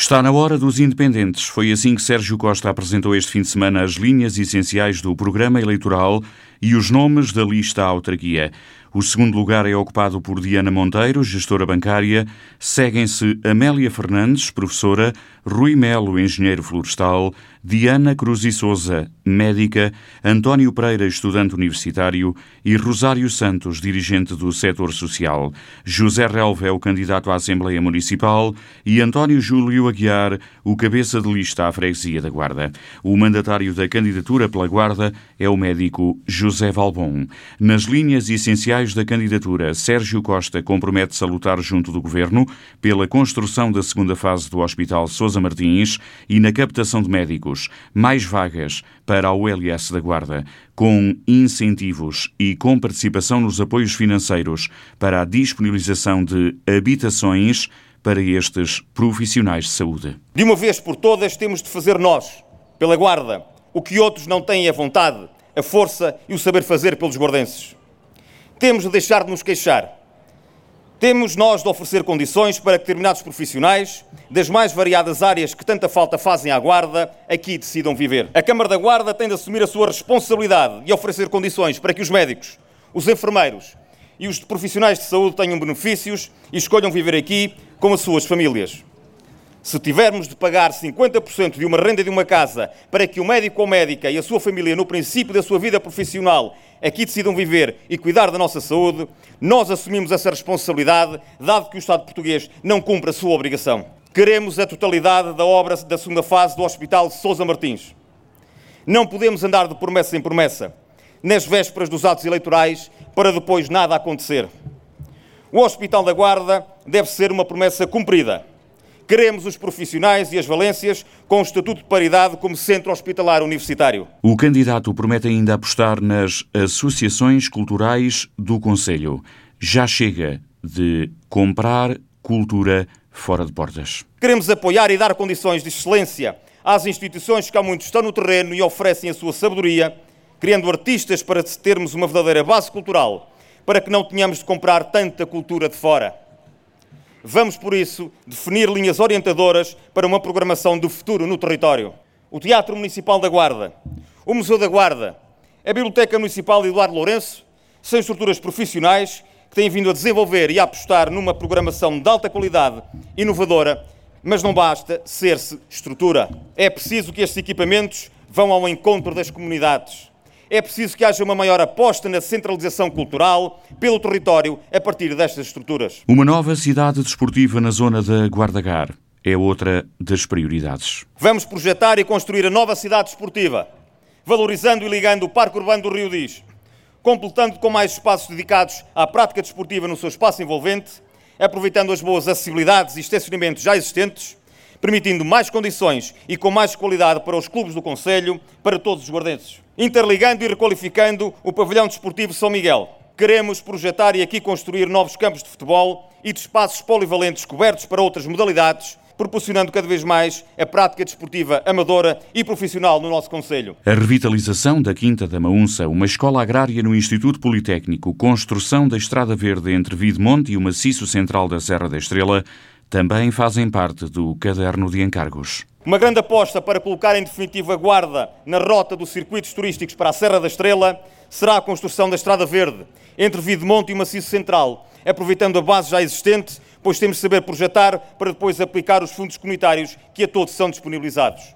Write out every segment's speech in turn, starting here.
Está na hora dos independentes. Foi assim que Sérgio Costa apresentou este fim de semana as linhas essenciais do programa eleitoral e os nomes da lista autarquia. O segundo lugar é ocupado por Diana Monteiro, gestora bancária. Seguem-se Amélia Fernandes, professora, Rui Melo, engenheiro florestal, Diana Cruz e Souza, médica, António Pereira, estudante universitário e Rosário Santos, dirigente do setor social. José Relva é o candidato à Assembleia Municipal e António Júlio Aguiar, o cabeça de lista à freguesia da Guarda. O mandatário da candidatura pela Guarda é o médico José Valbon. Nas linhas essenciais da candidatura, Sérgio Costa compromete-se a lutar junto do Governo pela construção da segunda fase do Hospital Sousa Martins e na captação de médicos, mais vagas para a ULS da Guarda, com incentivos e com participação nos apoios financeiros para a disponibilização de habitações para estes profissionais de saúde. De uma vez por todas, temos de fazer nós, pela Guarda, o que outros não têm a vontade, a força e o saber fazer pelos guardenses. Temos de deixar de nos queixar. Temos nós de oferecer condições para que determinados profissionais, das mais variadas áreas que tanta falta fazem à Guarda, aqui decidam viver. A Câmara da Guarda tem de assumir a sua responsabilidade e oferecer condições para que os médicos, os enfermeiros e os profissionais de saúde tenham benefícios e escolham viver aqui com as suas famílias. Se tivermos de pagar 50% de uma renda de uma casa para que o médico ou médica e a sua família, no princípio da sua vida profissional, aqui decidam viver e cuidar da nossa saúde, nós assumimos essa responsabilidade, dado que o Estado português não cumpre a sua obrigação. Queremos a totalidade da obra da segunda fase do Hospital Sousa Martins. Não podemos andar de promessa em promessa, nas vésperas dos atos eleitorais, para depois nada acontecer. O Hospital da Guarda deve ser uma promessa cumprida Queremos os profissionais e as valências com o Estatuto de Paridade como centro hospitalar universitário. O candidato promete ainda apostar nas associações culturais do Conselho. Já chega de comprar cultura fora de portas. Queremos apoiar e dar condições de excelência às instituições que há muito estão no terreno e oferecem a sua sabedoria, criando artistas para termos uma verdadeira base cultural, para que não tenhamos de comprar tanta cultura de fora. Vamos, por isso, definir linhas orientadoras para uma programação do futuro no território. O Teatro Municipal da Guarda, o Museu da Guarda, a Biblioteca Municipal Eduardo Lourenço são estruturas profissionais que têm vindo a desenvolver e a apostar numa programação de alta qualidade, inovadora, mas não basta ser-se estrutura. É preciso que estes equipamentos vão ao encontro das comunidades é preciso que haja uma maior aposta na centralização cultural pelo território a partir destas estruturas. Uma nova cidade desportiva na zona da Guardagar é outra das prioridades. Vamos projetar e construir a nova cidade desportiva, valorizando e ligando o Parque Urbano do Rio Diz, completando com mais espaços dedicados à prática desportiva no seu espaço envolvente, aproveitando as boas acessibilidades e estacionamentos já existentes, permitindo mais condições e com mais qualidade para os clubes do Conselho, para todos os guardenses interligando e requalificando o pavilhão desportivo São Miguel. Queremos projetar e aqui construir novos campos de futebol e de espaços polivalentes cobertos para outras modalidades, proporcionando cada vez mais a prática desportiva amadora e profissional no nosso Conselho. A revitalização da Quinta da Maunça, uma escola agrária no Instituto Politécnico, construção da Estrada Verde entre Videmonte e o maciço central da Serra da Estrela, também fazem parte do caderno de encargos. Uma grande aposta para colocar em definitiva guarda na rota dos circuitos turísticos para a Serra da Estrela será a construção da Estrada Verde entre Videmonte e Maciço Central, aproveitando a base já existente, pois temos de saber projetar para depois aplicar os fundos comunitários que a todos são disponibilizados.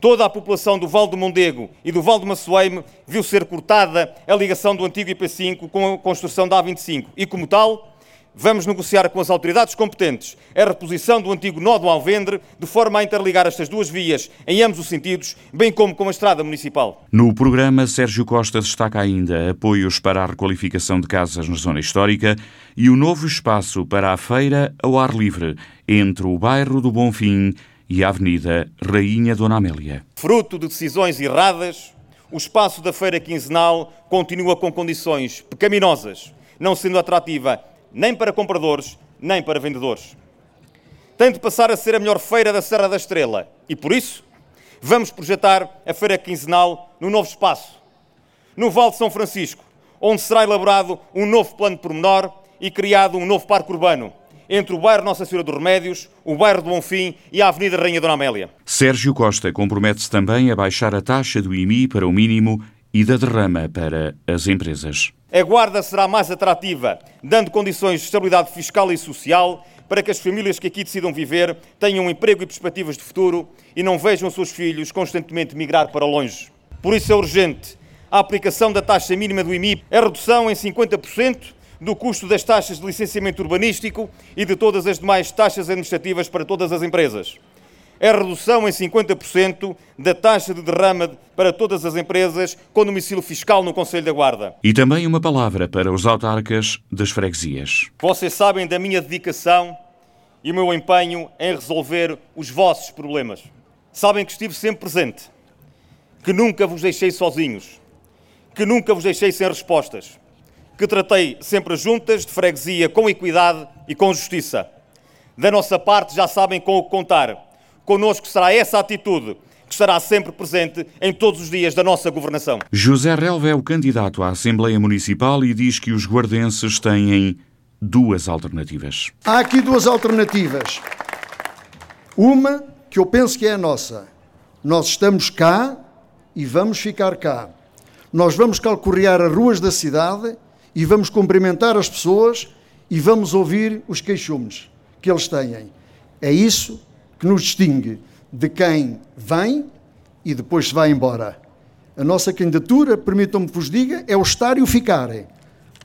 Toda a população do Val do Mondego e do Val do Maçoeime viu ser cortada a ligação do antigo IP5 com a construção da A25 e, como tal, Vamos negociar com as autoridades competentes a reposição do antigo nó do Alvendre, de forma a interligar estas duas vias em ambos os sentidos, bem como com a estrada municipal. No programa, Sérgio Costa destaca ainda apoios para a requalificação de casas na zona histórica e o novo espaço para a feira ao ar livre, entre o bairro do Bonfim e a Avenida Rainha Dona Amélia. Fruto de decisões erradas, o espaço da feira quinzenal continua com condições pecaminosas, não sendo atrativa nem para compradores, nem para vendedores. Tem de passar a ser a melhor feira da Serra da Estrela e, por isso, vamos projetar a feira quinzenal no novo espaço, no Vale de São Francisco, onde será elaborado um novo plano de pormenor e criado um novo parque urbano, entre o bairro Nossa Senhora dos Remédios, o bairro do Bonfim e a Avenida Rainha Dona Amélia. Sérgio Costa compromete-se também a baixar a taxa do IMI para o mínimo e da derrama para as empresas. A Guarda será mais atrativa, dando condições de estabilidade fiscal e social para que as famílias que aqui decidam viver tenham um emprego e perspectivas de futuro e não vejam seus filhos constantemente migrar para longe. Por isso é urgente a aplicação da taxa mínima do IMI, a redução em 50% do custo das taxas de licenciamento urbanístico e de todas as demais taxas administrativas para todas as empresas. A redução em 50% da taxa de derrama para todas as empresas com domicílio fiscal no Conselho da Guarda. E também uma palavra para os autarcas das freguesias. Vocês sabem da minha dedicação e o meu empenho em resolver os vossos problemas. Sabem que estive sempre presente, que nunca vos deixei sozinhos, que nunca vos deixei sem respostas que tratei sempre juntas, de freguesia, com equidade e com justiça. Da nossa parte, já sabem com o que contar. Connosco será essa atitude que estará sempre presente em todos os dias da nossa governação. José Relva é o candidato à Assembleia Municipal e diz que os guardenses têm duas alternativas. Há aqui duas alternativas. Uma que eu penso que é a nossa. Nós estamos cá e vamos ficar cá. Nós vamos calcorrear as ruas da cidade e vamos cumprimentar as pessoas e vamos ouvir os queixumes que eles têm. É isso que nos distingue de quem vem e depois se vai embora. A nossa candidatura, permitam-me que vos diga, é o estar e o ficar.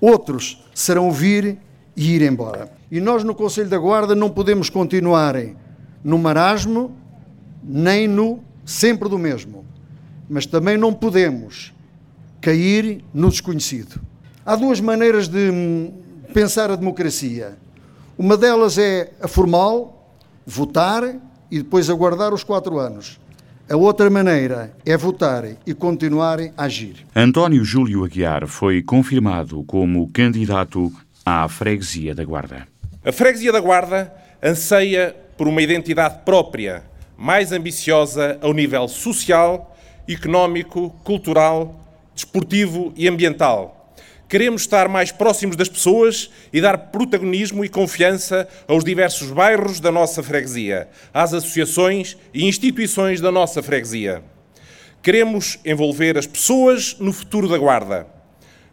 Outros serão vir e ir embora. E nós no Conselho da Guarda não podemos continuar no marasmo, nem no sempre do mesmo. Mas também não podemos cair no desconhecido. Há duas maneiras de hum, pensar a democracia. Uma delas é a formal, votar e depois aguardar os quatro anos. A outra maneira é votar e continuar a agir. António Júlio Aguiar foi confirmado como candidato à Freguesia da Guarda. A Freguesia da Guarda anseia por uma identidade própria, mais ambiciosa ao nível social, económico, cultural, desportivo e ambiental Queremos estar mais próximos das pessoas e dar protagonismo e confiança aos diversos bairros da nossa freguesia, às associações e instituições da nossa freguesia. Queremos envolver as pessoas no futuro da Guarda.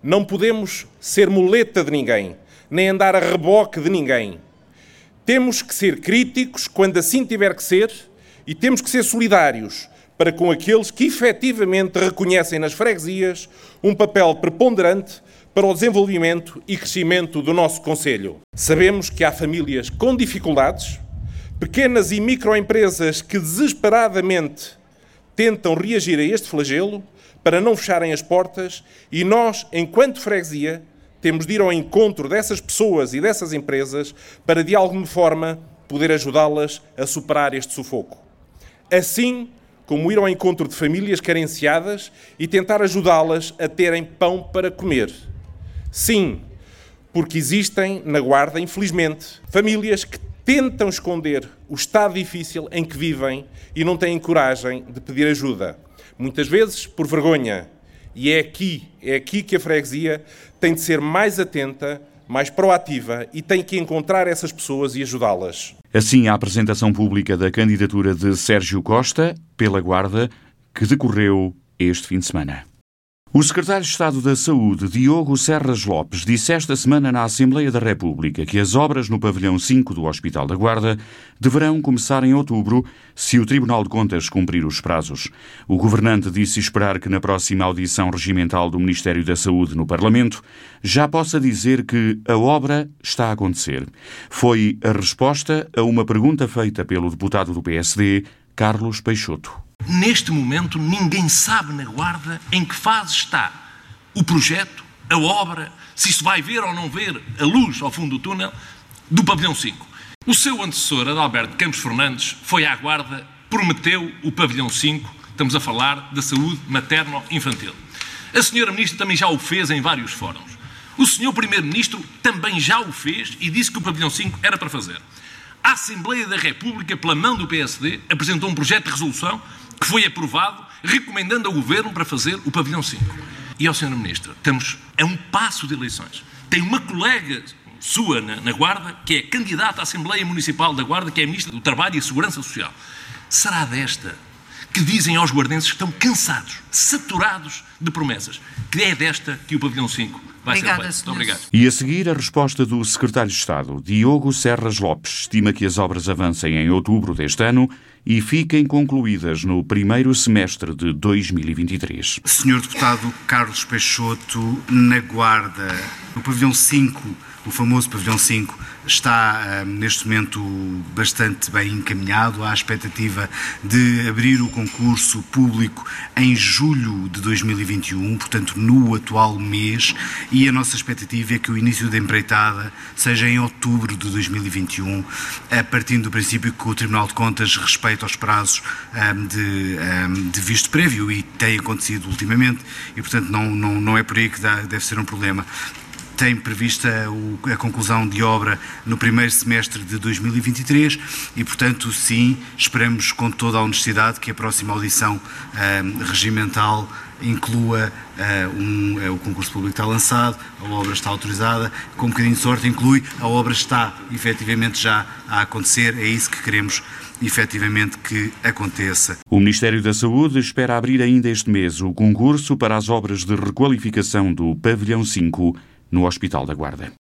Não podemos ser muleta de ninguém, nem andar a reboque de ninguém. Temos que ser críticos quando assim tiver que ser e temos que ser solidários para com aqueles que efetivamente reconhecem nas freguesias um papel preponderante para o desenvolvimento e crescimento do nosso Conselho. Sabemos que há famílias com dificuldades, pequenas e microempresas que desesperadamente tentam reagir a este flagelo para não fecharem as portas e nós, enquanto freguesia, temos de ir ao encontro dessas pessoas e dessas empresas para, de alguma forma, poder ajudá-las a superar este sufoco. Assim como ir ao encontro de famílias carenciadas e tentar ajudá-las a terem pão para comer Sim, porque existem na Guarda, infelizmente, famílias que tentam esconder o estado difícil em que vivem e não têm coragem de pedir ajuda. Muitas vezes por vergonha. E é aqui, é aqui que a freguesia tem de ser mais atenta, mais proativa e tem que encontrar essas pessoas e ajudá-las. Assim, a apresentação pública da candidatura de Sérgio Costa pela Guarda, que decorreu este fim de semana. O secretário de Estado da Saúde, Diogo Serras Lopes, disse esta semana na Assembleia da República que as obras no pavilhão 5 do Hospital da Guarda deverão começar em outubro se o Tribunal de Contas cumprir os prazos. O governante disse esperar que na próxima audição regimental do Ministério da Saúde no Parlamento já possa dizer que a obra está a acontecer. Foi a resposta a uma pergunta feita pelo deputado do PSD, Carlos Peixoto. Neste momento, ninguém sabe na Guarda em que fase está o projeto, a obra, se isso vai ver ou não ver a luz ao fundo do túnel do pavilhão 5. O seu antecessor, Adalberto Campos Fernandes, foi à Guarda, prometeu o pavilhão 5, estamos a falar da saúde materno-infantil. A senhora Ministra também já o fez em vários fóruns. O senhor Primeiro-Ministro também já o fez e disse que o pavilhão 5 era para fazer. A Assembleia da República, pela mão do PSD, apresentou um projeto de resolução que foi aprovado, recomendando ao Governo para fazer o pavilhão 5. E ao Sr. Ministro, estamos a um passo de eleições. Tem uma colega sua na, na Guarda, que é candidata à Assembleia Municipal da Guarda, que é Ministra do Trabalho e Segurança Social. Será desta que dizem aos guardenses que estão cansados, saturados de promessas, que é desta que o Pavilhão 5 vai Obrigada, ser feito. Muito obrigado. E a seguir, a resposta do Secretário de Estado, Diogo Serras Lopes, estima que as obras avancem em outubro deste ano e fiquem concluídas no primeiro semestre de 2023. Senhor Deputado Carlos Peixoto, na Guarda, no pavilhão 5, o famoso pavilhão 5, está neste momento bastante bem encaminhado. Há a expectativa de abrir o concurso público em julho de 2021, portanto, no atual mês, e a nossa expectativa é que o início da empreitada seja em outubro de 2021, a partir do princípio que o Tribunal de Contas respeita os prazos de, de visto prévio e tem acontecido ultimamente, e portanto não, não, não é por aí que deve ser um problema tem prevista a conclusão de obra no primeiro semestre de 2023 e, portanto, sim, esperamos com toda a honestidade que a próxima audição uh, regimental inclua uh, um, uh, o concurso público está lançado, a obra está autorizada, com um bocadinho de sorte inclui, a obra está efetivamente já a acontecer, é isso que queremos efetivamente que aconteça. O Ministério da Saúde espera abrir ainda este mês o concurso para as obras de requalificação do Pavilhão 5 no Hospital da Guarda.